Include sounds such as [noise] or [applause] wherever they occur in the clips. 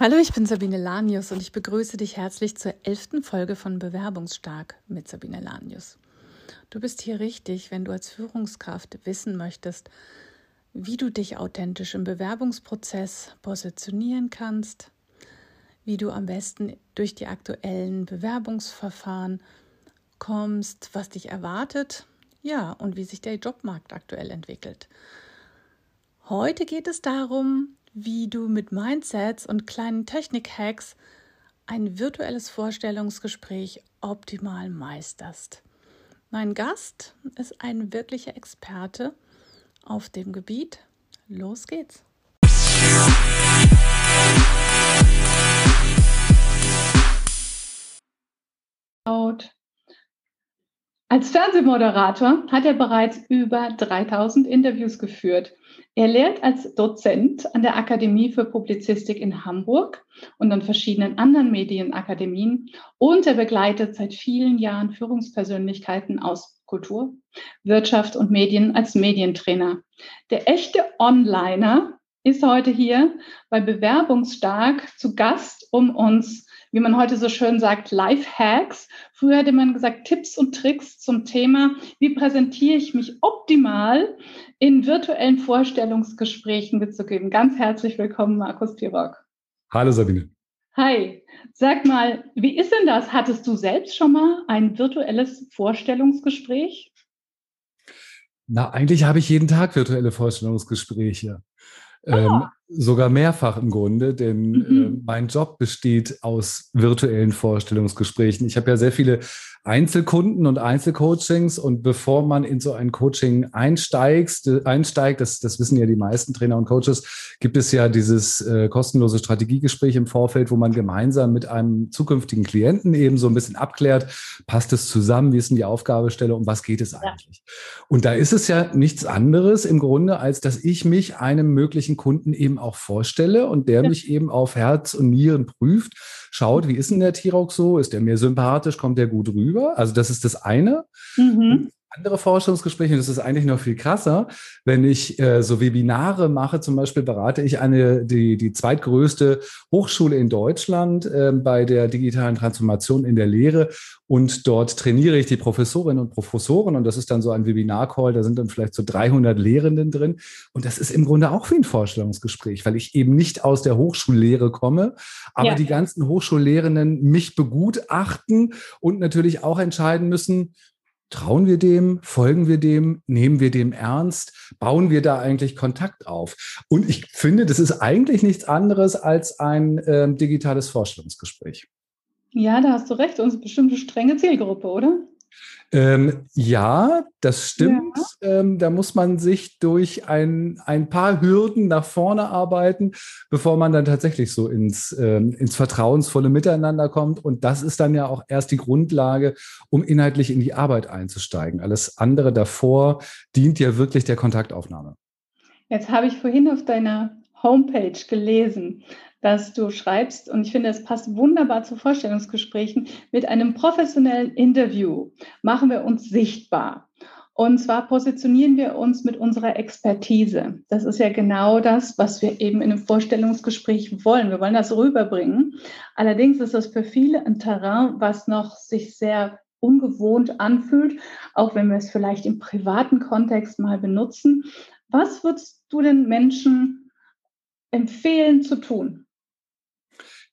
Hallo, ich bin Sabine Lanius und ich begrüße dich herzlich zur elften Folge von Bewerbungsstark mit Sabine Lanius. Du bist hier richtig, wenn du als Führungskraft wissen möchtest, wie du dich authentisch im Bewerbungsprozess positionieren kannst, wie du am besten durch die aktuellen Bewerbungsverfahren kommst, was dich erwartet, ja, und wie sich der Jobmarkt aktuell entwickelt. Heute geht es darum, wie du mit Mindsets und kleinen Technik-Hacks ein virtuelles Vorstellungsgespräch optimal meisterst. Mein Gast ist ein wirklicher Experte auf dem Gebiet. Los geht's! Als Fernsehmoderator hat er bereits über 3000 Interviews geführt. Er lehrt als Dozent an der Akademie für Publizistik in Hamburg und an verschiedenen anderen Medienakademien und er begleitet seit vielen Jahren Führungspersönlichkeiten aus Kultur, Wirtschaft und Medien als Medientrainer. Der echte Onliner ist heute hier bei Bewerbungsstark zu Gast, um uns wie man heute so schön sagt, Life-Hacks. Früher hätte man gesagt Tipps und Tricks zum Thema, wie präsentiere ich mich optimal in virtuellen Vorstellungsgesprächen mitzugeben. Ganz herzlich willkommen, Markus Pirock. Hallo Sabine. Hi, sag mal, wie ist denn das? Hattest du selbst schon mal ein virtuelles Vorstellungsgespräch? Na, eigentlich habe ich jeden Tag virtuelle Vorstellungsgespräche. Ähm, ah. Sogar mehrfach im Grunde, denn mhm. äh, mein Job besteht aus virtuellen Vorstellungsgesprächen. Ich habe ja sehr viele Einzelkunden und Einzelcoachings und bevor man in so ein Coaching einsteigt, einsteigt, das, das wissen ja die meisten Trainer und Coaches, gibt es ja dieses äh, kostenlose Strategiegespräch im Vorfeld, wo man gemeinsam mit einem zukünftigen Klienten eben so ein bisschen abklärt, passt es zusammen, wie ist denn die Aufgabestelle, um was geht es eigentlich? Ja. Und da ist es ja nichts anderes im Grunde, als dass ich mich einem möglichen Kunden eben auch vorstelle und der ja. mich eben auf Herz und Nieren prüft schaut, wie ist denn der T-Rock so? Ist der mir sympathisch? Kommt der gut rüber? Also das ist das eine. Mhm andere Forschungsgespräche, und das ist eigentlich noch viel krasser, wenn ich äh, so Webinare mache, zum Beispiel berate ich eine, die, die zweitgrößte Hochschule in Deutschland äh, bei der digitalen Transformation in der Lehre und dort trainiere ich die Professorinnen und Professoren und das ist dann so ein Webinar-Call, da sind dann vielleicht so 300 Lehrenden drin und das ist im Grunde auch wie ein Vorstellungsgespräch, weil ich eben nicht aus der Hochschullehre komme, aber ja. die ganzen Hochschullehrenden mich begutachten und natürlich auch entscheiden müssen, Trauen wir dem? Folgen wir dem? Nehmen wir dem ernst? Bauen wir da eigentlich Kontakt auf? Und ich finde, das ist eigentlich nichts anderes als ein äh, digitales Vorstellungsgespräch. Ja, da hast du recht. Uns bestimmt eine strenge Zielgruppe, oder? Ähm, ja, das stimmt. Ja. Ähm, da muss man sich durch ein, ein paar Hürden nach vorne arbeiten, bevor man dann tatsächlich so ins, ähm, ins vertrauensvolle Miteinander kommt. Und das ist dann ja auch erst die Grundlage, um inhaltlich in die Arbeit einzusteigen. Alles andere davor dient ja wirklich der Kontaktaufnahme. Jetzt habe ich vorhin auf deiner Homepage gelesen, dass du schreibst, und ich finde, es passt wunderbar zu Vorstellungsgesprächen, mit einem professionellen Interview machen wir uns sichtbar. Und zwar positionieren wir uns mit unserer Expertise. Das ist ja genau das, was wir eben in einem Vorstellungsgespräch wollen. Wir wollen das rüberbringen. Allerdings ist das für viele ein Terrain, was noch sich sehr ungewohnt anfühlt, auch wenn wir es vielleicht im privaten Kontext mal benutzen. Was würdest du den Menschen empfehlen zu tun?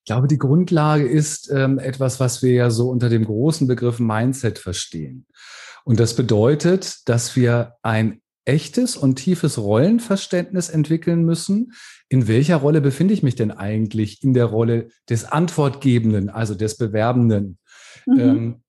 Ich glaube, die Grundlage ist ähm, etwas, was wir ja so unter dem großen Begriff Mindset verstehen. Und das bedeutet, dass wir ein echtes und tiefes Rollenverständnis entwickeln müssen. In welcher Rolle befinde ich mich denn eigentlich in der Rolle des Antwortgebenden, also des Bewerbenden? Mhm. Ähm,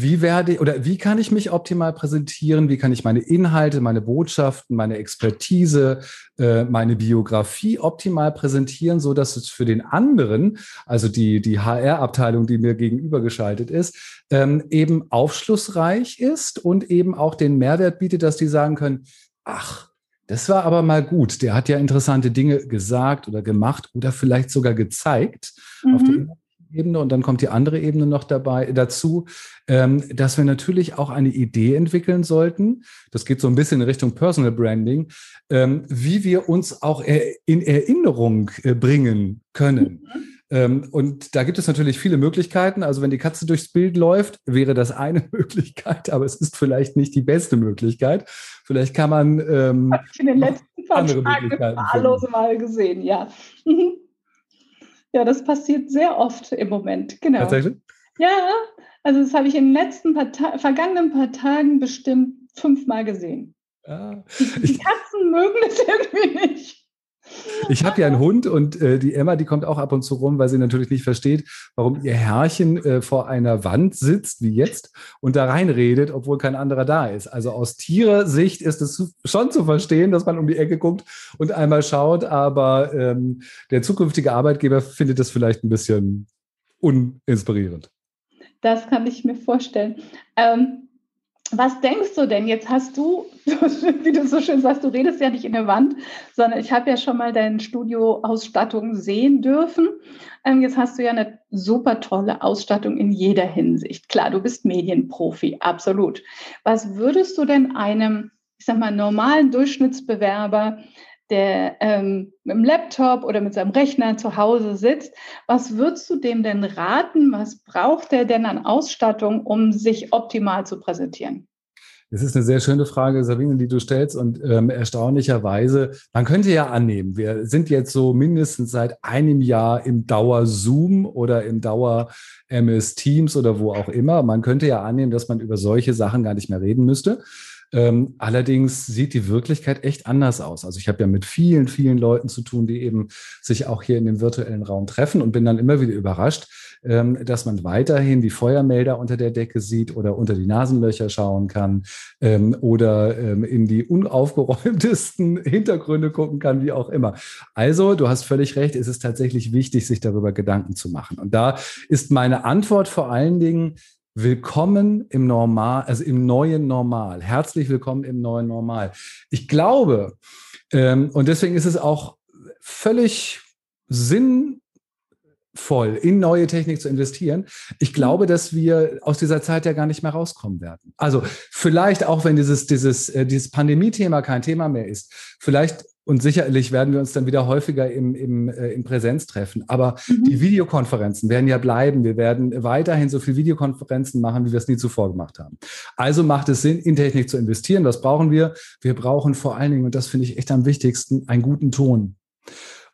wie werde oder wie kann ich mich optimal präsentieren? Wie kann ich meine Inhalte, meine Botschaften, meine Expertise, äh, meine Biografie optimal präsentieren, so dass es für den anderen, also die die HR-Abteilung, die mir gegenübergeschaltet ist, ähm, eben aufschlussreich ist und eben auch den Mehrwert bietet, dass die sagen können: Ach, das war aber mal gut. Der hat ja interessante Dinge gesagt oder gemacht oder vielleicht sogar gezeigt mhm. auf der Ebene und dann kommt die andere Ebene noch dabei dazu, ähm, dass wir natürlich auch eine Idee entwickeln sollten. Das geht so ein bisschen in Richtung Personal Branding, ähm, wie wir uns auch in Erinnerung äh, bringen können. Mhm. Ähm, und da gibt es natürlich viele Möglichkeiten. Also wenn die Katze durchs Bild läuft, wäre das eine [laughs] Möglichkeit, aber es ist vielleicht nicht die beste Möglichkeit. Vielleicht kann man ähm, in den letzten paar andere Tagen wahllose Mal gesehen, ja. [laughs] ja, das passiert sehr oft im Moment, genau. Tatsächlich? Ja, also das habe ich in den letzten paar vergangenen paar Tagen bestimmt fünfmal gesehen. Ah, die, die Katzen mögen es [laughs] irgendwie nicht. Ich habe ja einen Hund und äh, die Emma, die kommt auch ab und zu rum, weil sie natürlich nicht versteht, warum ihr Herrchen äh, vor einer Wand sitzt, wie jetzt, und da reinredet, obwohl kein anderer da ist. Also aus Tiersicht ist es schon zu verstehen, dass man um die Ecke guckt und einmal schaut, aber ähm, der zukünftige Arbeitgeber findet das vielleicht ein bisschen uninspirierend. Das kann ich mir vorstellen. Ähm, was denkst du denn? Jetzt hast du, [laughs] wie du so schön sagst, du redest ja nicht in der Wand, sondern ich habe ja schon mal deine Studioausstattung sehen dürfen. Ähm, jetzt hast du ja eine super tolle Ausstattung in jeder Hinsicht. Klar, du bist Medienprofi, absolut. Was würdest du denn einem, ich sag mal, normalen Durchschnittsbewerber der ähm, mit dem Laptop oder mit seinem Rechner zu Hause sitzt, was würdest du dem denn raten? Was braucht er denn an Ausstattung, um sich optimal zu präsentieren? Das ist eine sehr schöne Frage, Sabine, die du stellst. Und ähm, erstaunlicherweise, man könnte ja annehmen, wir sind jetzt so mindestens seit einem Jahr im Dauer-Zoom oder im Dauer-MS Teams oder wo auch immer. Man könnte ja annehmen, dass man über solche Sachen gar nicht mehr reden müsste. Ähm, allerdings sieht die Wirklichkeit echt anders aus. Also ich habe ja mit vielen, vielen Leuten zu tun, die eben sich auch hier in dem virtuellen Raum treffen und bin dann immer wieder überrascht, ähm, dass man weiterhin die Feuermelder unter der Decke sieht oder unter die Nasenlöcher schauen kann ähm, oder ähm, in die unaufgeräumtesten [laughs] Hintergründe gucken kann, wie auch immer. Also, du hast völlig recht, es ist tatsächlich wichtig, sich darüber Gedanken zu machen. Und da ist meine Antwort vor allen Dingen, Willkommen im Normal, also im neuen Normal. Herzlich willkommen im neuen Normal. Ich glaube, ähm, und deswegen ist es auch völlig sinnvoll, in neue Technik zu investieren. Ich glaube, dass wir aus dieser Zeit ja gar nicht mehr rauskommen werden. Also vielleicht auch, wenn dieses, dieses, äh, dieses Pandemie-Thema kein Thema mehr ist, vielleicht und sicherlich werden wir uns dann wieder häufiger im, im, äh, in Präsenz treffen. Aber mhm. die Videokonferenzen werden ja bleiben. Wir werden weiterhin so viele Videokonferenzen machen, wie wir es nie zuvor gemacht haben. Also macht es Sinn, in Technik zu investieren. Was brauchen wir? Wir brauchen vor allen Dingen, und das finde ich echt am wichtigsten, einen guten Ton.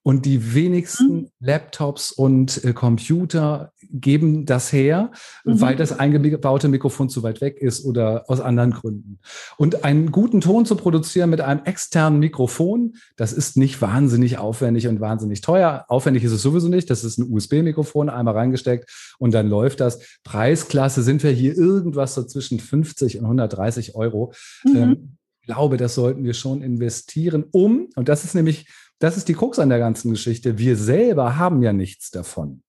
Und die wenigsten mhm. Laptops und äh, Computer geben das her, mhm. weil das eingebaute Mikrofon zu weit weg ist oder aus anderen Gründen. Und einen guten Ton zu produzieren mit einem externen Mikrofon, das ist nicht wahnsinnig aufwendig und wahnsinnig teuer. Aufwendig ist es sowieso nicht. Das ist ein USB-Mikrofon, einmal reingesteckt und dann läuft das. Preisklasse sind wir hier irgendwas so zwischen 50 und 130 Euro. Mhm. Ähm, ich glaube, das sollten wir schon investieren, um, und das ist nämlich das ist die Krux an der ganzen Geschichte. Wir selber haben ja nichts davon.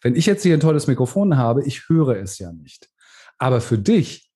Wenn ich jetzt hier ein tolles Mikrofon habe, ich höre es ja nicht. Aber für dich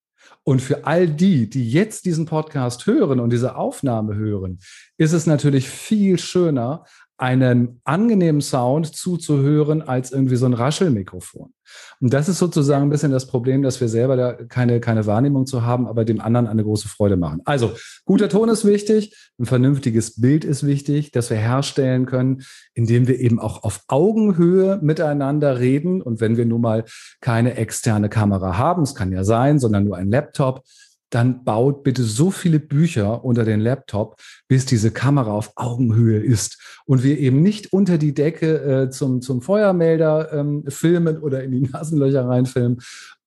und für all die, die jetzt diesen Podcast hören und diese Aufnahme hören, ist es natürlich viel schöner, einen angenehmen Sound zuzuhören als irgendwie so ein Raschelmikrofon. Und das ist sozusagen ein bisschen das Problem, dass wir selber da keine, keine Wahrnehmung zu haben, aber dem anderen eine große Freude machen. Also, guter Ton ist wichtig, ein vernünftiges Bild ist wichtig, dass wir herstellen können, indem wir eben auch auf Augenhöhe miteinander reden. Und wenn wir nun mal keine externe Kamera haben, es kann ja sein, sondern nur ein Laptop, dann baut bitte so viele Bücher unter den Laptop, bis diese Kamera auf Augenhöhe ist und wir eben nicht unter die Decke äh, zum, zum Feuermelder ähm, filmen oder in die [laughs] Nasenlöcher reinfilmen.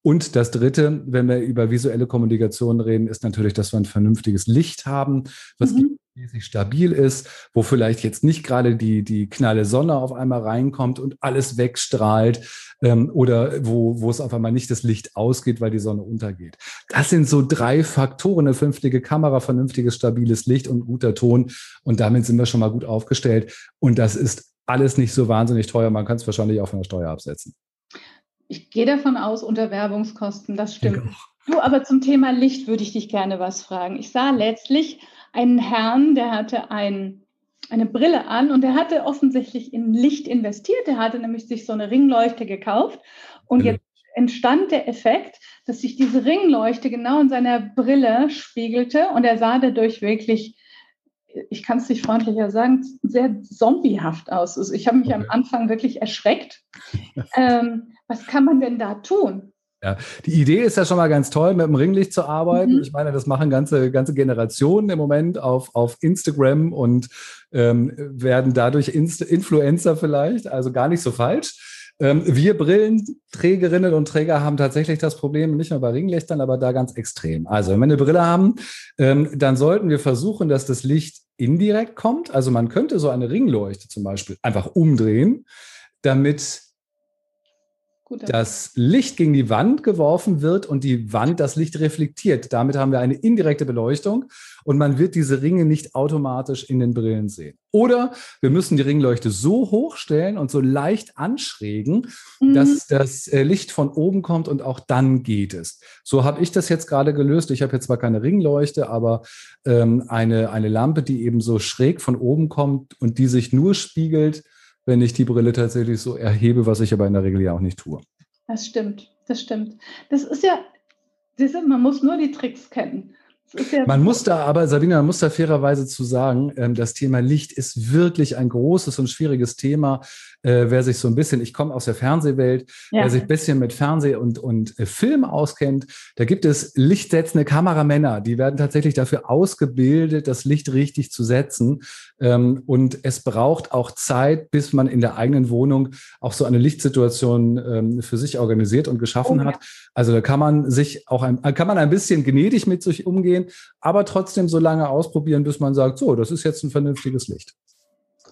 Und das Dritte, wenn wir über visuelle Kommunikation reden, ist natürlich, dass wir ein vernünftiges Licht haben, was mhm mäßig stabil ist, wo vielleicht jetzt nicht gerade die, die knalle Sonne auf einmal reinkommt und alles wegstrahlt ähm, oder wo, wo es auf einmal nicht das Licht ausgeht, weil die Sonne untergeht. Das sind so drei Faktoren, eine vernünftige Kamera, vernünftiges, stabiles Licht und guter Ton. Und damit sind wir schon mal gut aufgestellt. Und das ist alles nicht so wahnsinnig teuer. Man kann es wahrscheinlich auch von der Steuer absetzen. Ich gehe davon aus, unter Werbungskosten, das stimmt. Du, aber zum Thema Licht würde ich dich gerne was fragen. Ich sah letztlich einen Herrn, der hatte ein eine Brille an und er hatte offensichtlich in Licht investiert. Er hatte nämlich sich so eine Ringleuchte gekauft und jetzt entstand der Effekt, dass sich diese Ringleuchte genau in seiner Brille spiegelte und er sah dadurch wirklich, ich kann es nicht freundlicher sagen, sehr zombiehaft aus. Also ich habe mich okay. am Anfang wirklich erschreckt. ähm, was kann man denn da tun? Ja, die Idee ist ja schon mal ganz toll, mit dem Ringlicht zu arbeiten. Mhm. Ich meine, das machen ganze, ganze Generationen im Moment auf, auf Instagram und ähm, werden dadurch Inst Influencer vielleicht, also gar nicht so falsch. Ähm, wir Brillenträgerinnen und Träger haben tatsächlich das Problem, nicht nur bei Ringlichtern, aber da ganz extrem. Also, wenn wir eine Brille haben, ähm, dann sollten wir versuchen, dass das Licht indirekt kommt. Also, man könnte so eine Ringleuchte zum Beispiel einfach umdrehen, damit das Licht gegen die Wand geworfen wird und die Wand das Licht reflektiert. Damit haben wir eine indirekte Beleuchtung und man wird diese Ringe nicht automatisch in den Brillen sehen. Oder wir müssen die Ringleuchte so hoch stellen und so leicht anschrägen, mhm. dass das äh, Licht von oben kommt und auch dann geht es. So habe ich das jetzt gerade gelöst. Ich habe jetzt zwar keine Ringleuchte, aber ähm, eine, eine Lampe, die eben so schräg von oben kommt und die sich nur spiegelt wenn ich die Brille tatsächlich so erhebe, was ich aber in der Regel ja auch nicht tue. Das stimmt, das stimmt. Das ist ja, ist, man muss nur die Tricks kennen. Ja man muss da aber, Sabine, man muss da fairerweise zu sagen, ähm, das Thema Licht ist wirklich ein großes und schwieriges Thema. Äh, wer sich so ein bisschen, ich komme aus der Fernsehwelt, ja. wer sich ein bisschen mit Fernseh und, und äh, Film auskennt, da gibt es lichtsetzende Kameramänner, die werden tatsächlich dafür ausgebildet, das Licht richtig zu setzen. Ähm, und es braucht auch Zeit, bis man in der eigenen Wohnung auch so eine Lichtsituation ähm, für sich organisiert und geschaffen oh, hat. Also da kann man sich auch ein, kann man ein bisschen gnädig mit sich umgehen, aber trotzdem so lange ausprobieren, bis man sagt, so, das ist jetzt ein vernünftiges Licht.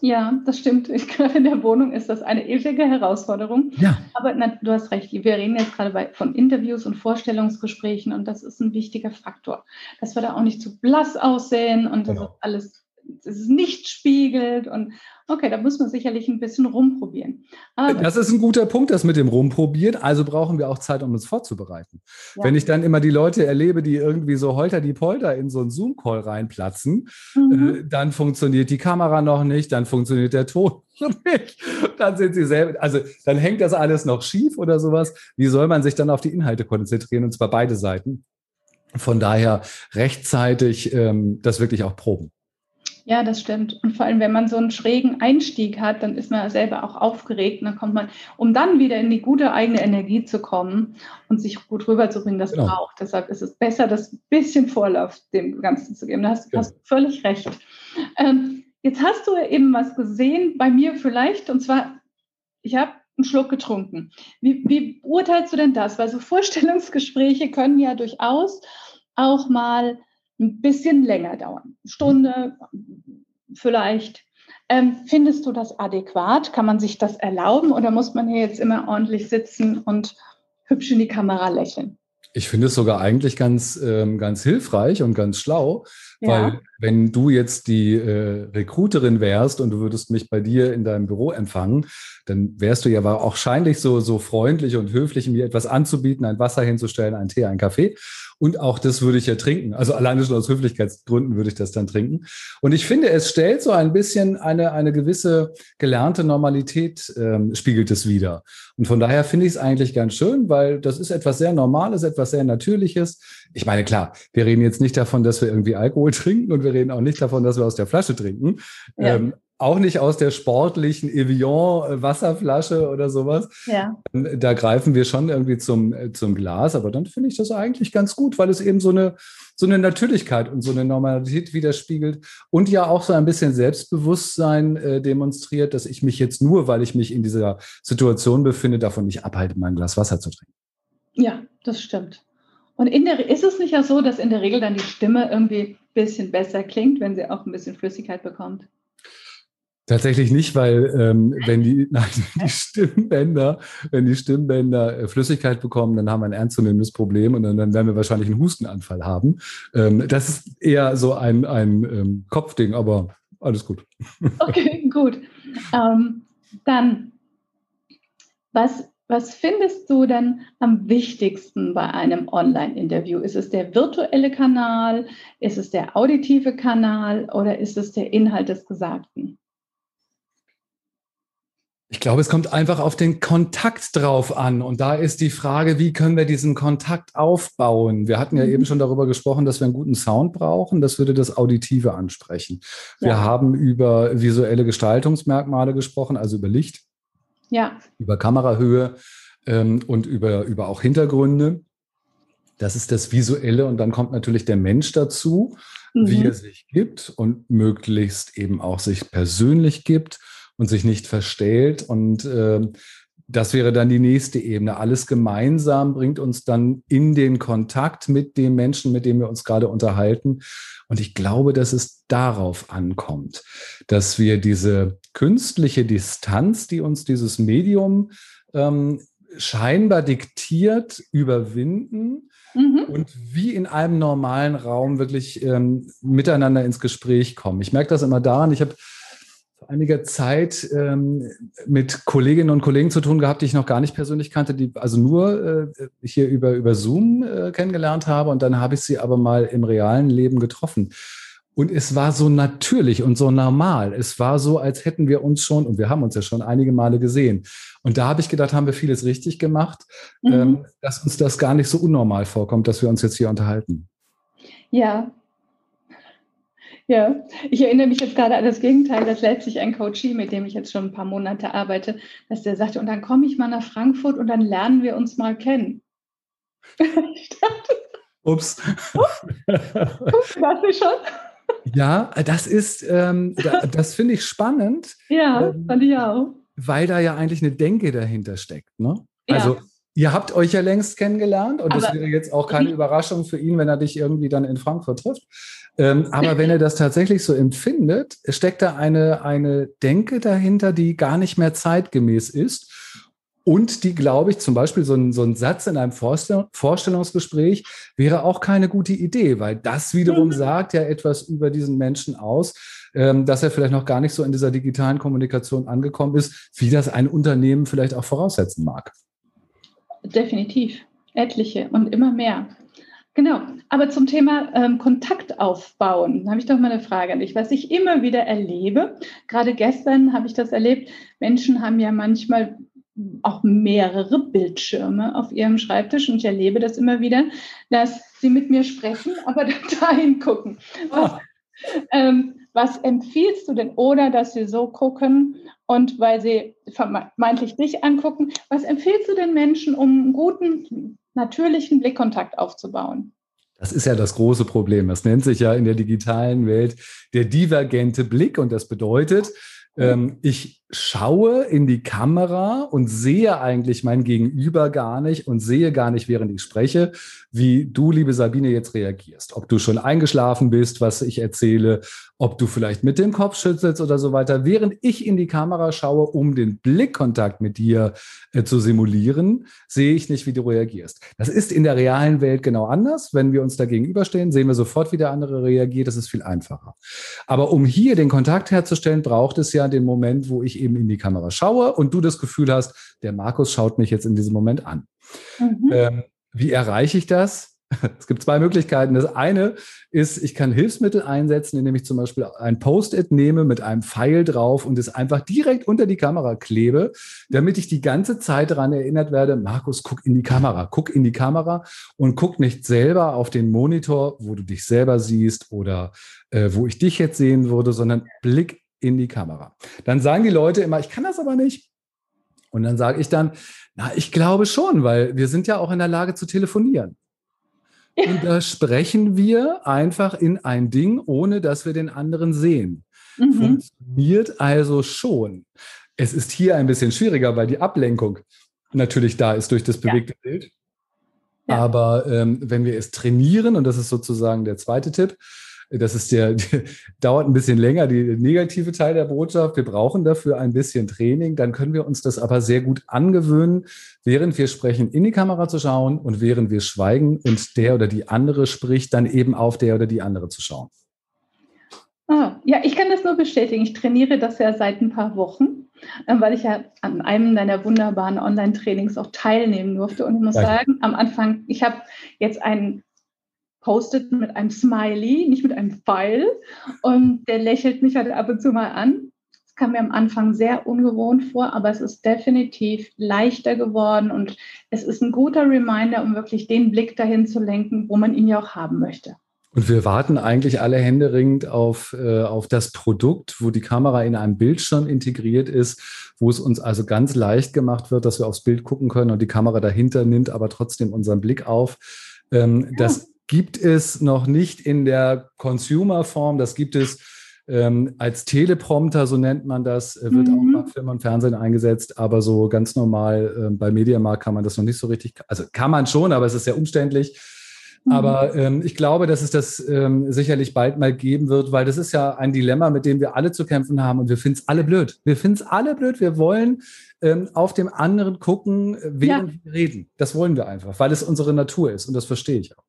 Ja, das stimmt. Ich, [laughs] gerade in der Wohnung ist das eine ewige Herausforderung. Ja. Aber na, du hast recht. Wir reden jetzt gerade bei, von Interviews und Vorstellungsgesprächen und das ist ein wichtiger Faktor, dass wir da auch nicht zu blass aussehen und genau. das alles es nicht spiegelt und okay, da muss man sicherlich ein bisschen rumprobieren. Aber das ist ein guter Punkt, das mit dem Rumprobieren. Also brauchen wir auch Zeit, um uns vorzubereiten. Ja. Wenn ich dann immer die Leute erlebe, die irgendwie so holter die Polter in so einen Zoom-Call reinplatzen, mhm. äh, dann funktioniert die Kamera noch nicht, dann funktioniert der Ton [laughs] nicht. Dann sind sie selber, also dann hängt das alles noch schief oder sowas. Wie soll man sich dann auf die Inhalte konzentrieren und zwar beide Seiten? Von daher rechtzeitig ähm, das wirklich auch proben. Ja, das stimmt. Und vor allem, wenn man so einen schrägen Einstieg hat, dann ist man selber auch aufgeregt. Und dann kommt man, um dann wieder in die gute eigene Energie zu kommen und sich gut rüberzubringen, das genau. braucht. Deshalb ist es besser, das bisschen Vorlauf dem Ganzen zu geben. Da hast, genau. hast völlig recht. Ähm, jetzt hast du eben was gesehen, bei mir vielleicht, und zwar, ich habe einen Schluck getrunken. Wie, wie beurteilst du denn das? Weil so Vorstellungsgespräche können ja durchaus auch mal ein bisschen länger dauern. Stunde vielleicht. Ähm, findest du das adäquat? Kann man sich das erlauben oder muss man hier jetzt immer ordentlich sitzen und hübsch in die Kamera lächeln? Ich finde es sogar eigentlich ganz, ähm, ganz hilfreich und ganz schlau, ja. weil wenn du jetzt die äh, Recruiterin wärst und du würdest mich bei dir in deinem Büro empfangen, dann wärst du ja wahrscheinlich so, so freundlich und höflich, mir etwas anzubieten, ein Wasser hinzustellen, einen Tee, einen Kaffee. Und auch das würde ich ja trinken. Also alleine schon aus Höflichkeitsgründen würde ich das dann trinken. Und ich finde, es stellt so ein bisschen eine, eine gewisse gelernte Normalität, ähm, spiegelt es wieder. Und von daher finde ich es eigentlich ganz schön, weil das ist etwas sehr Normales, etwas sehr Natürliches. Ich meine, klar, wir reden jetzt nicht davon, dass wir irgendwie Alkohol [laughs] trinken und wir reden auch nicht davon, dass wir aus der Flasche trinken. Ja. Ähm, auch nicht aus der sportlichen Evian Wasserflasche oder sowas. Ja. Da greifen wir schon irgendwie zum, äh, zum Glas, aber dann finde ich das eigentlich ganz gut, weil es eben so eine, so eine Natürlichkeit und so eine Normalität widerspiegelt und ja auch so ein bisschen Selbstbewusstsein äh, demonstriert, dass ich mich jetzt nur, weil ich mich in dieser Situation befinde, davon nicht abhalte, mein Glas Wasser zu trinken. Ja, das stimmt. Und in der, ist es nicht ja so, dass in der Regel dann die Stimme irgendwie ein bisschen besser klingt, wenn sie auch ein bisschen Flüssigkeit bekommt? Tatsächlich nicht, weil ähm, wenn die, [laughs] nein, die Stimmbänder, wenn die Stimmbänder äh, Flüssigkeit bekommen, dann haben wir ein ernstzunehmendes Problem und dann, dann werden wir wahrscheinlich einen Hustenanfall haben. Ähm, das ist eher so ein, ein ähm, Kopfding, aber alles gut. [laughs] Okay, gut. Ähm, dann, was was findest du denn am wichtigsten bei einem Online-Interview? Ist es der virtuelle Kanal? Ist es der auditive Kanal oder ist es der Inhalt des Gesagten? Ich glaube, es kommt einfach auf den Kontakt drauf an. Und da ist die Frage, wie können wir diesen Kontakt aufbauen? Wir hatten ja mhm. eben schon darüber gesprochen, dass wir einen guten Sound brauchen. Das würde das Auditive ansprechen. Ja. Wir haben über visuelle Gestaltungsmerkmale gesprochen, also über Licht, ja. über Kamerahöhe ähm, und über, über auch Hintergründe. Das ist das Visuelle. Und dann kommt natürlich der Mensch dazu, mhm. wie er sich gibt und möglichst eben auch sich persönlich gibt und sich nicht verstellt. Und äh, das wäre dann die nächste Ebene. Alles gemeinsam bringt uns dann in den Kontakt mit dem Menschen, mit dem wir uns gerade unterhalten. Und ich glaube, dass es darauf ankommt, dass wir diese künstliche Distanz, die uns dieses Medium ähm, scheinbar diktiert, überwinden mhm. und wie in einem normalen Raum wirklich ähm, miteinander ins Gespräch kommen. Ich merke das immer daran, ich habe einiger Zeit ähm, mit Kolleginnen und Kollegen zu tun gehabt, die ich noch gar nicht persönlich kannte, die also nur äh, hier über, über Zoom äh, kennengelernt habe und dann habe ich sie aber mal im realen Leben getroffen. Und es war so natürlich und so normal. Es war so, als hätten wir uns schon, und wir haben uns ja schon einige Male gesehen. Und da habe ich gedacht, haben wir vieles richtig gemacht, mhm. ähm, dass uns das gar nicht so unnormal vorkommt, dass wir uns jetzt hier unterhalten. Ja, ja, ich erinnere mich jetzt gerade an das Gegenteil, dass letztlich ein Coachie, mit dem ich jetzt schon ein paar Monate arbeite, dass der sagte, und dann komme ich mal nach Frankfurt und dann lernen wir uns mal kennen. [laughs] ich dachte, Ups. Ups, das ist schon. Ja, das ist, ähm, das finde ich spannend. Ja, ähm, fand ich auch. Weil da ja eigentlich eine Denke dahinter steckt. Ne? Also, ja. Ihr habt euch ja längst kennengelernt und das wäre jetzt auch keine Überraschung für ihn, wenn er dich irgendwie dann in Frankfurt trifft. Ähm, aber wenn er das tatsächlich so empfindet, steckt da eine, eine Denke dahinter, die gar nicht mehr zeitgemäß ist. Und die, glaube ich, zum Beispiel so ein, so ein Satz in einem Vorstellungsgespräch wäre auch keine gute Idee, weil das wiederum mhm. sagt ja etwas über diesen Menschen aus, ähm, dass er vielleicht noch gar nicht so in dieser digitalen Kommunikation angekommen ist, wie das ein Unternehmen vielleicht auch voraussetzen mag. Definitiv. Etliche und immer mehr. Genau, aber zum Thema ähm, Kontakt aufbauen, habe ich doch mal eine Frage an dich. Was ich immer wieder erlebe, gerade gestern habe ich das erlebt, Menschen haben ja manchmal auch mehrere Bildschirme auf ihrem Schreibtisch und ich erlebe das immer wieder, dass sie mit mir sprechen, aber [laughs] dahin gucken. Was, oh. Ähm, was empfiehlst du denn? Oder dass sie so gucken und weil sie vermeintlich dich angucken, was empfiehlst du den Menschen, um einen guten natürlichen Blickkontakt aufzubauen. Das ist ja das große Problem. Das nennt sich ja in der digitalen Welt der divergente Blick. Und das bedeutet, ähm, ich schaue in die Kamera und sehe eigentlich mein Gegenüber gar nicht und sehe gar nicht, während ich spreche, wie du, liebe Sabine, jetzt reagierst. Ob du schon eingeschlafen bist, was ich erzähle, ob du vielleicht mit dem Kopf schüttelst oder so weiter, während ich in die Kamera schaue, um den Blickkontakt mit dir äh, zu simulieren, sehe ich nicht, wie du reagierst. Das ist in der realen Welt genau anders. Wenn wir uns da gegenüberstehen, sehen wir sofort, wie der andere reagiert. Das ist viel einfacher. Aber um hier den Kontakt herzustellen, braucht es ja den Moment, wo ich eben in die Kamera schaue und du das Gefühl hast, der Markus schaut mich jetzt in diesem Moment an. Mhm. Ähm, wie erreiche ich das? [laughs] Es gibt zwei Möglichkeiten. Das eine ist, ich kann Hilfsmittel einsetzen, indem ich zum Beispiel ein Post-it nehme mit einem Pfeil drauf und es einfach direkt unter die Kamera klebe, damit ich die ganze Zeit daran erinnert werde, Markus, guck in die Kamera, guck in die Kamera und guck nicht selber auf den Monitor, wo du dich selber siehst oder äh, wo ich dich jetzt sehen würde, sondern blick in die Kamera. Dann sagen die Leute immer, ich kann das aber nicht. Und dann sage ich dann, na, ich glaube schon, weil wir sind ja auch in der Lage zu telefonieren. Und da sprechen wir einfach in ein Ding, ohne dass wir den anderen sehen. Mhm. Funktioniert also schon. Es ist hier ein bisschen schwieriger, weil die Ablenkung natürlich da ist durch das bewegte ja. Bild. Ja. Aber ähm, wenn wir es trainieren, und das ist sozusagen der zweite Tipp, das ist der, der, [laughs] dauert ein bisschen länger, die negative Teil der Botschaft. Wir brauchen dafür ein bisschen Training. Dann können wir uns das aber sehr gut angewöhnen, während wir sprechen, in die Kamera zu schauen und während wir schweigen und der oder die andere spricht, dann eben auf der oder die andere zu schauen. Ah, ja, ich kann das nur bestätigen. Ich trainiere das ja seit ein paar Wochen, äh, weil ich ja an einem deiner wunderbaren Online-Trainings auch teilnehmen durfte. Und ich muss Danke. sagen, am Anfang, ich habe jetzt einen Post-it mit einem Smiley, nicht mit einem Pfeil. Und der lächelt mich halt ab und zu mal an. Das kam mir am Anfang sehr ungewohnt vor, aber es ist definitiv leichter geworden und es ist ein guter Reminder, um wirklich den Blick dahin zu lenken, wo man ihn ja auch haben möchte. Und wir warten eigentlich alle händeringend auf, äh, auf das Produkt, wo die Kamera in einem Bildschirm integriert ist, wo es uns also ganz leicht gemacht wird, dass wir aufs Bild gucken können und die Kamera dahinter nimmt aber trotzdem unseren Blick auf. Ähm, ja. Das gibt es noch nicht in der Consumer-Form. Das gibt es ähm, als Teleprompter, so nennt man das, äh, wird mhm. auch bei Film und Fernsehen eingesetzt, aber so ganz normal äh, bei Mediamarkt kann man das noch nicht so richtig, also kann man schon, aber es ist sehr umständlich. Mhm. Aber ähm, ich glaube, dass es das ähm, sicherlich bald mal geben wird, weil das ist ja ein Dilemma, mit dem wir alle zu kämpfen haben und wir finden es alle blöd. Wir finden es alle blöd. Wir wollen ähm, auf dem anderen gucken, während ja. wir reden. Das wollen wir einfach, weil es unsere Natur ist und das verstehe ich auch.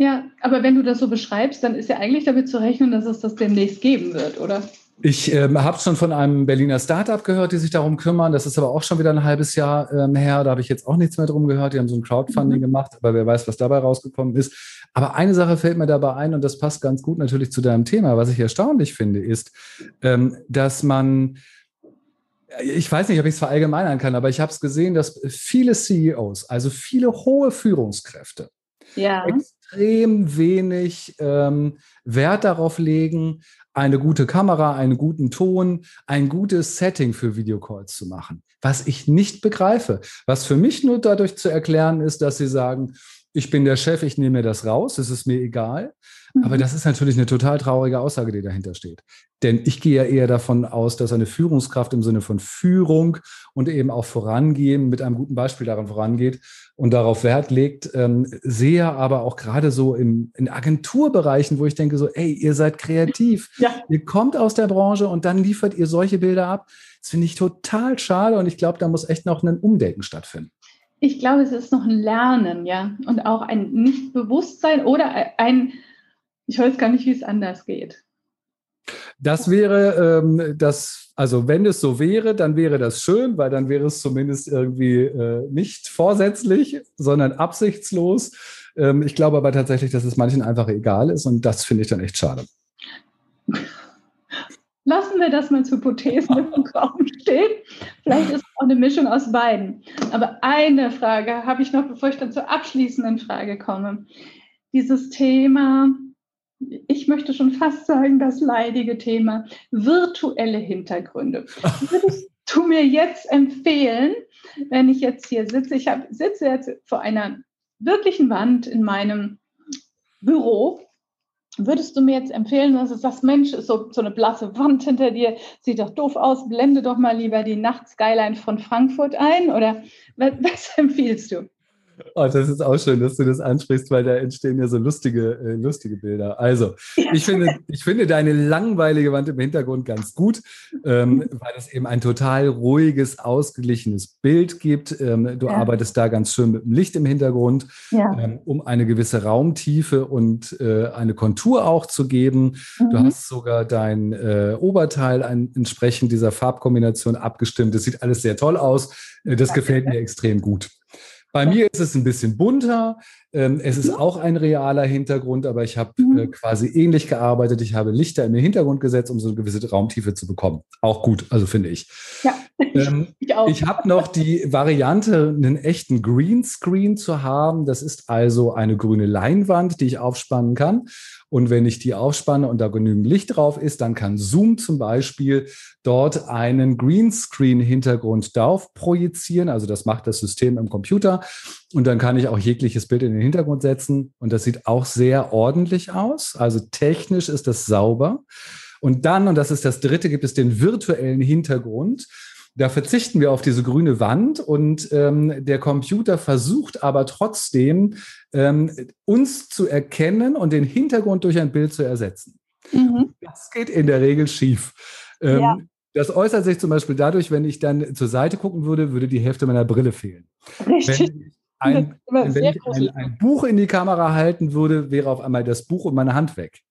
Ja, aber wenn du das so beschreibst, dann ist ja eigentlich damit zu rechnen, dass es das demnächst geben wird, oder? Ich ähm, habe schon von einem Berliner Startup gehört, die sich darum kümmern. Das ist aber auch schon wieder ein halbes Jahr ähm, her. Da habe ich jetzt auch nichts mehr drum gehört. Die haben so ein Crowdfunding mhm. gemacht, aber wer weiß, was dabei rausgekommen ist. Aber eine Sache fällt mir dabei ein und das passt ganz gut natürlich zu deinem Thema. Was ich erstaunlich finde, ist, ähm, dass man ich weiß nicht, ob ich es verallgemeinern kann, aber ich habe es gesehen, dass viele CEOs, also viele hohe Führungskräfte, ja. Extrem wenig ähm, Wert darauf legen, eine gute Kamera, einen guten Ton, ein gutes Setting für Videocalls zu machen. Was ich nicht begreife. Was für mich nur dadurch zu erklären ist, dass sie sagen, ich bin der Chef, ich nehme mir das raus, es ist mir egal. Aber mhm. das ist natürlich eine total traurige Aussage, die dahinter steht. Denn ich gehe ja eher davon aus, dass eine Führungskraft im Sinne von Führung und eben auch vorangehen, mit einem guten Beispiel daran vorangeht und darauf Wert legt, ähm, sehe aber auch gerade so in, in Agenturbereichen, wo ich denke so, ey, ihr seid kreativ, ja. ihr kommt aus der Branche und dann liefert ihr solche Bilder ab. Das finde ich total schade und ich glaube, da muss echt noch ein Umdenken stattfinden. Ich glaube, es ist noch ein Lernen, ja, und auch ein Nichtbewusstsein oder ein, ich weiß gar nicht, wie es anders geht. Das wäre ähm, das, also wenn es so wäre, dann wäre das schön, weil dann wäre es zumindest irgendwie äh, nicht vorsätzlich, sondern absichtslos. Ähm, ich glaube aber tatsächlich, dass es manchen einfach egal ist und das finde ich dann echt schade. Lassen wir das mal zu Hypothesen [laughs] im Raum stehen. Vielleicht ist es auch eine Mischung aus beiden. Aber eine Frage habe ich noch, bevor ich dann zur abschließenden Frage komme. Dieses Thema, ich möchte schon fast sagen, das leidige Thema virtuelle Hintergründe. Würdest du mir jetzt empfehlen, wenn ich jetzt hier sitze, ich hab, sitze jetzt vor einer wirklichen Wand in meinem Büro, würdest du mir jetzt empfehlen, dass du sagst, Mensch, ist so, so eine blasse Wand hinter dir, sieht doch doof aus, blende doch mal lieber die Nachtskyline von Frankfurt ein oder was, [laughs] was empfiehlst du? Oh, das ist auch schön, dass du das ansprichst, weil da entstehen ja so lustige, äh, lustige Bilder. Also, ich finde, ich finde deine langweilige Wand im Hintergrund ganz gut, ähm, weil es eben ein total ruhiges, ausgeglichenes Bild gibt. Ähm, du ja. arbeitest da ganz schön mit dem Licht im Hintergrund, ja. ähm, um eine gewisse Raumtiefe und äh, eine Kontur auch zu geben. Mhm. Du hast sogar dein äh, Oberteil ein, entsprechend dieser Farbkombination abgestimmt. Das sieht alles sehr toll aus. Äh, das gefällt mir extrem gut. Bei mir ist es ein bisschen bunter. Ähm, es ist auch ein realer Hintergrund, aber ich habe mhm. äh, quasi ähnlich gearbeitet. Ich habe Lichter in den Hintergrund gesetzt, um so eine gewisse Raumtiefe zu bekommen. Auch gut, also finde ich. Ja, [laughs] ähm, ich auch. Ich habe noch die Variante, einen echten Greenscreen zu haben. Das ist also eine grüne Leinwand, die ich aufspannen kann. Und wenn ich die aufspanne und da genügend Licht drauf ist, dann kann Zoom zum Beispiel dort einen Greenscreen-Hintergrund drauf projizieren. Also das macht das System im Computer. Und dann kann ich auch jegliches Bild in den Hintergrund setzen. Und das sieht auch sehr ordentlich aus. Also technisch ist das sauber. Und dann, und das ist das dritte, gibt es den virtuellen Hintergrund. Da verzichten wir auf diese grüne Wand und ähm, der Computer versucht aber trotzdem, ähm, uns zu erkennen und den Hintergrund durch ein Bild zu ersetzen. Mhm. Das geht in der Regel schief. Ähm, ja. Das äußert sich zum Beispiel dadurch, wenn ich dann zur Seite gucken würde, würde die Hälfte meiner Brille fehlen. Richtig. Wenn ein, wenn ich ein, ein, Buch in die Kamera halten würde, wäre auf einmal das Buch und meine Hand weg.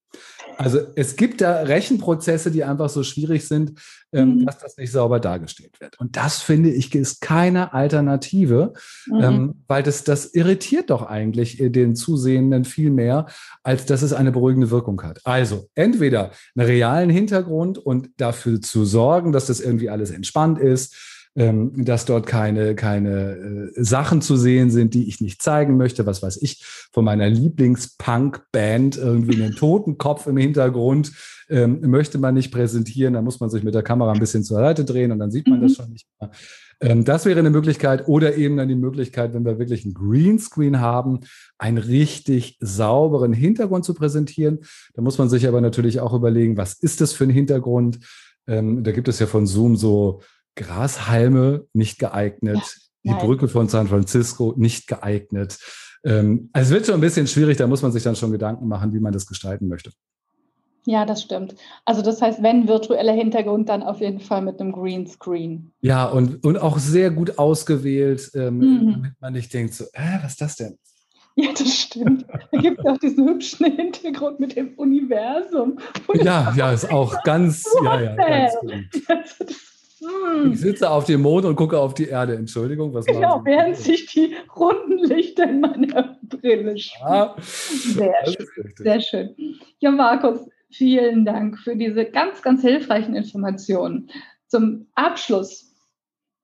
Also es gibt da Rechenprozesse, die einfach so schwierig sind, ähm, mhm. dass das nicht sauber dargestellt wird. Und das finde ich ist keine Alternative, mhm. ähm, weil das, das irritiert doch eigentlich den Zusehenden viel mehr, als dass es eine beruhigende Wirkung hat. Also entweder einen realen Hintergrund und dafür zu sorgen, dass das irgendwie alles entspannt ist ähm, dass dort keine, keine äh, Sachen zu sehen sind, die ich nicht zeigen möchte. Was weiß ich, von meiner Lieblings-Punk-Band irgendwie einen Totenkopf im Hintergrund ähm, möchte man nicht präsentieren. Da muss man sich mit der Kamera ein bisschen zur Seite drehen und dann sieht man mhm. das schon nicht mehr. Ähm, das wäre eine Möglichkeit oder eben dann die Möglichkeit, wenn wir wirklich einen Greenscreen haben, einen richtig sauberen Hintergrund zu präsentieren. Da muss man sich aber natürlich auch überlegen, was ist das für ein Hintergrund? Ähm, da gibt es ja von Zoom so Grashalme nicht geeignet, ja, die Brücke von San Francisco nicht geeignet. Ähm, also es wird schon ein bisschen schwierig, da muss man sich dann schon Gedanken machen, wie man das gestalten möchte. Ja, das stimmt. Also das heißt, wenn virtueller Hintergrund, dann auf jeden Fall mit einem Greenscreen. Ja, und, und auch sehr gut ausgewählt, ähm, mhm. damit man nicht denkt, so, äh, was ist das denn? Ja, das stimmt. Da gibt es auch diesen hübschen Hintergrund mit dem Universum. Ja, ja, ist auch ganz, ja, ja, ganz gut. [laughs] Hm. Ich sitze auf dem Mond und gucke auf die Erde. Entschuldigung, was Genau, während sich die runden Lichter in meiner Brille spielen. Ja, sehr schön. Sehr schön. Ja, Markus, vielen Dank für diese ganz, ganz hilfreichen Informationen. Zum Abschluss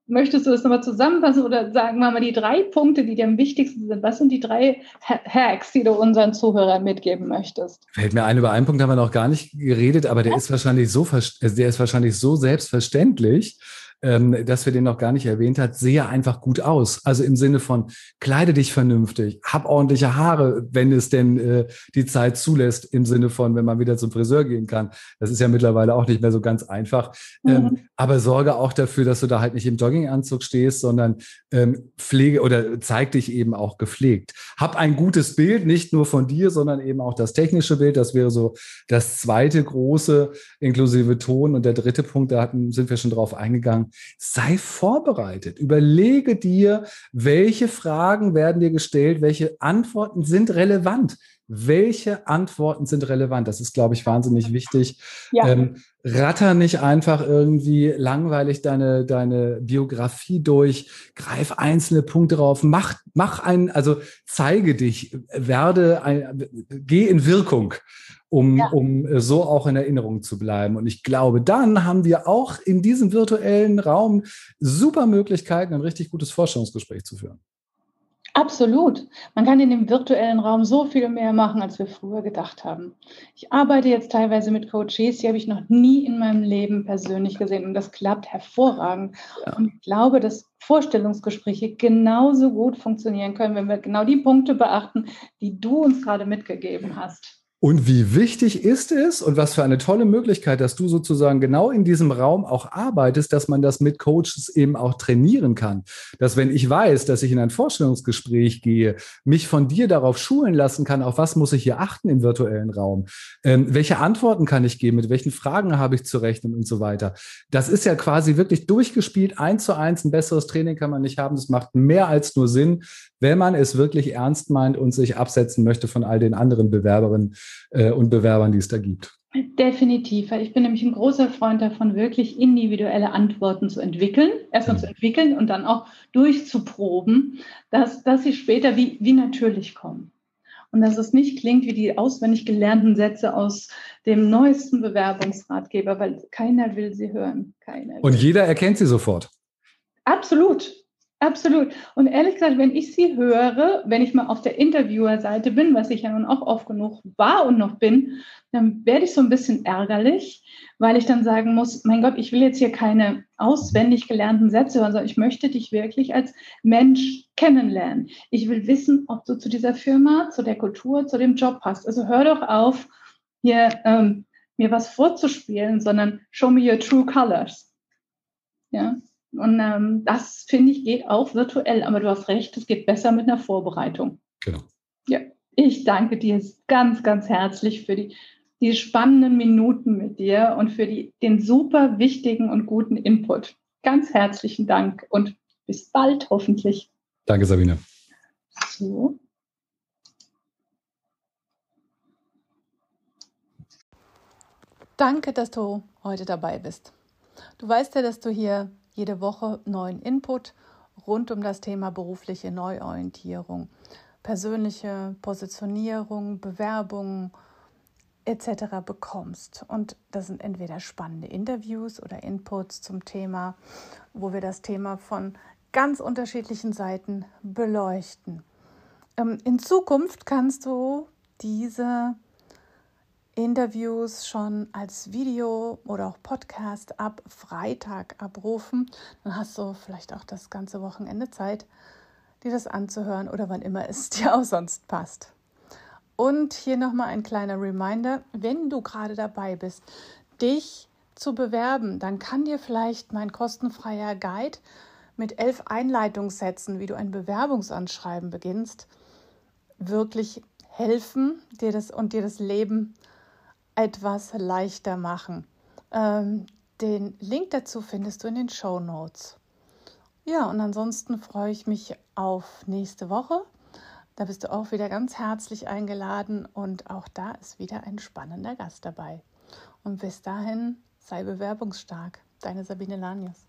Möchtest du das nochmal zusammenfassen oder sagen wir mal die drei Punkte, die dir am wichtigsten sind? Was sind die drei Hacks, die du unseren Zuhörern mitgeben möchtest? Fällt mir ein, über einen Punkt haben wir noch gar nicht geredet, aber der ist wahrscheinlich so, der ist wahrscheinlich so selbstverständlich, ähm, dass wir den noch gar nicht erwähnt hat, sehe einfach gut aus. Also im Sinne von, kleide dich vernünftig, hab ordentliche Haare, wenn es denn äh, die Zeit zulässt, im Sinne von, wenn man wieder zum Friseur gehen kann. Das ist ja mittlerweile auch nicht mehr so ganz einfach. Mhm. Ähm, aber sorge auch dafür, dass du da halt nicht im Jogginganzug stehst, sondern ähm, pflege oder zeig dich eben auch gepflegt. Hab ein gutes Bild, nicht nur von dir, sondern eben auch das technische Bild. Das wäre so das zweite große, inklusive Ton. Und der dritte Punkt, da hatten, sind wir schon drauf eingegangen, sei vorbereitet. Überlege dir, welche Fragen werden dir gestellt, welche Antworten sind relevant. Welche Antworten sind relevant? Das ist, glaube ich, wahnsinnig wichtig. Ja. Ähm, ratter nicht einfach irgendwie langweilig deine, deine Biografie durch, greif einzelne Punkte drauf, mach, mach ein, also zeige dich, werde ein, geh in Wirkung um, ja. um so auch in Erinnerung zu bleiben. Und ich glaube, dann haben wir auch in diesem virtuellen Raum super Möglichkeiten, ein richtig gutes Forschungsgespräch zu führen. Absolut. Man kann in dem virtuellen Raum so viel mehr machen, als wir früher gedacht haben. Ich arbeite jetzt teilweise mit Coaches, die habe ich noch nie in meinem Leben persönlich gesehen und das klappt hervorragend. Ja. Und ich glaube, dass Vorstellungsgespräche genauso gut funktionieren können, wenn wir genau die Punkte beachten, die du uns gerade mitgegeben hast. Und wie wichtig ist es und was für eine tolle Möglichkeit, dass du sozusagen genau in diesem Raum auch arbeitest, dass man das mit Coaches eben auch trainieren kann. Dass wenn ich weiß, dass ich in ein Vorstellungsgespräch gehe, mich von dir darauf schulen lassen kann, auf was muss ich hier achten im virtuellen Raum, ähm, welche Antworten kann ich geben, mit welchen Fragen habe ich zu rechnen und so weiter. Das ist ja quasi wirklich durchgespielt, eins zu eins. Ein besseres Training kann man nicht haben. Das macht mehr als nur Sinn, wenn man es wirklich ernst meint und sich absetzen möchte von all den anderen Bewerberinnen äh, und Bewerbern, die es da gibt. Definitiv. Ich bin nämlich ein großer Freund davon, wirklich individuelle Antworten zu entwickeln. Erstmal ja. zu entwickeln und dann auch durchzuproben, dass, dass sie später wie, wie natürlich kommen. Und dass es nicht klingt wie die auswendig gelernten Sätze aus dem neuesten Bewerbungsratgeber, weil keiner will sie hören. Keiner und jeder erkennt sie sofort. Absolut. Absolut. Und ehrlich gesagt, wenn ich sie höre, wenn ich mal auf der Interviewerseite bin, was ich ja nun auch oft genug war und noch bin, dann werde ich so ein bisschen ärgerlich, weil ich dann sagen muss, mein Gott, ich will jetzt hier keine auswendig gelernten Sätze hören, sondern ich möchte dich wirklich als Mensch kennenlernen. Ich will wissen, ob du zu dieser Firma, zu der Kultur, zu dem Job passt. Also hör doch auf, hier ähm, mir was vorzuspielen, sondern show me your true colors. Ja. Und ähm, das, finde ich, geht auch virtuell. Aber du hast recht, es geht besser mit einer Vorbereitung. Genau. Ja, ich danke dir ganz, ganz herzlich für die, die spannenden Minuten mit dir und für die, den super wichtigen und guten Input. Ganz herzlichen Dank und bis bald hoffentlich. Danke, Sabine. So. Danke, dass du heute dabei bist. Du weißt ja, dass du hier jede Woche neuen Input rund um das Thema berufliche Neuorientierung, persönliche Positionierung, Bewerbung etc. bekommst. Und das sind entweder spannende Interviews oder Inputs zum Thema, wo wir das Thema von ganz unterschiedlichen Seiten beleuchten. Ähm, in Zukunft kannst du diese Interviews schon als Video oder auch Podcast ab Freitag abrufen. Dann hast du vielleicht auch das ganze Wochenende Zeit, dir das anzuhören oder wann immer es [laughs] dir auch sonst passt. Und hier nochmal ein kleiner Reminder, wenn du gerade dabei bist, dich zu bewerben, dann kann dir vielleicht mein kostenfreier Guide mit elf Einleitungssätzen, wie du ein Bewerbungsanschreiben beginnst, wirklich helfen dir das und dir das Leben etwas leichter machen. Ähm, den Link dazu findest du in den Show Notes. Ja, und ansonsten freue ich mich auf nächste Woche. Da bist du auch wieder ganz herzlich eingeladen und auch da ist wieder ein spannender Gast dabei. Und bis dahin sei bewerbungsstark. Deine Sabine Lanius.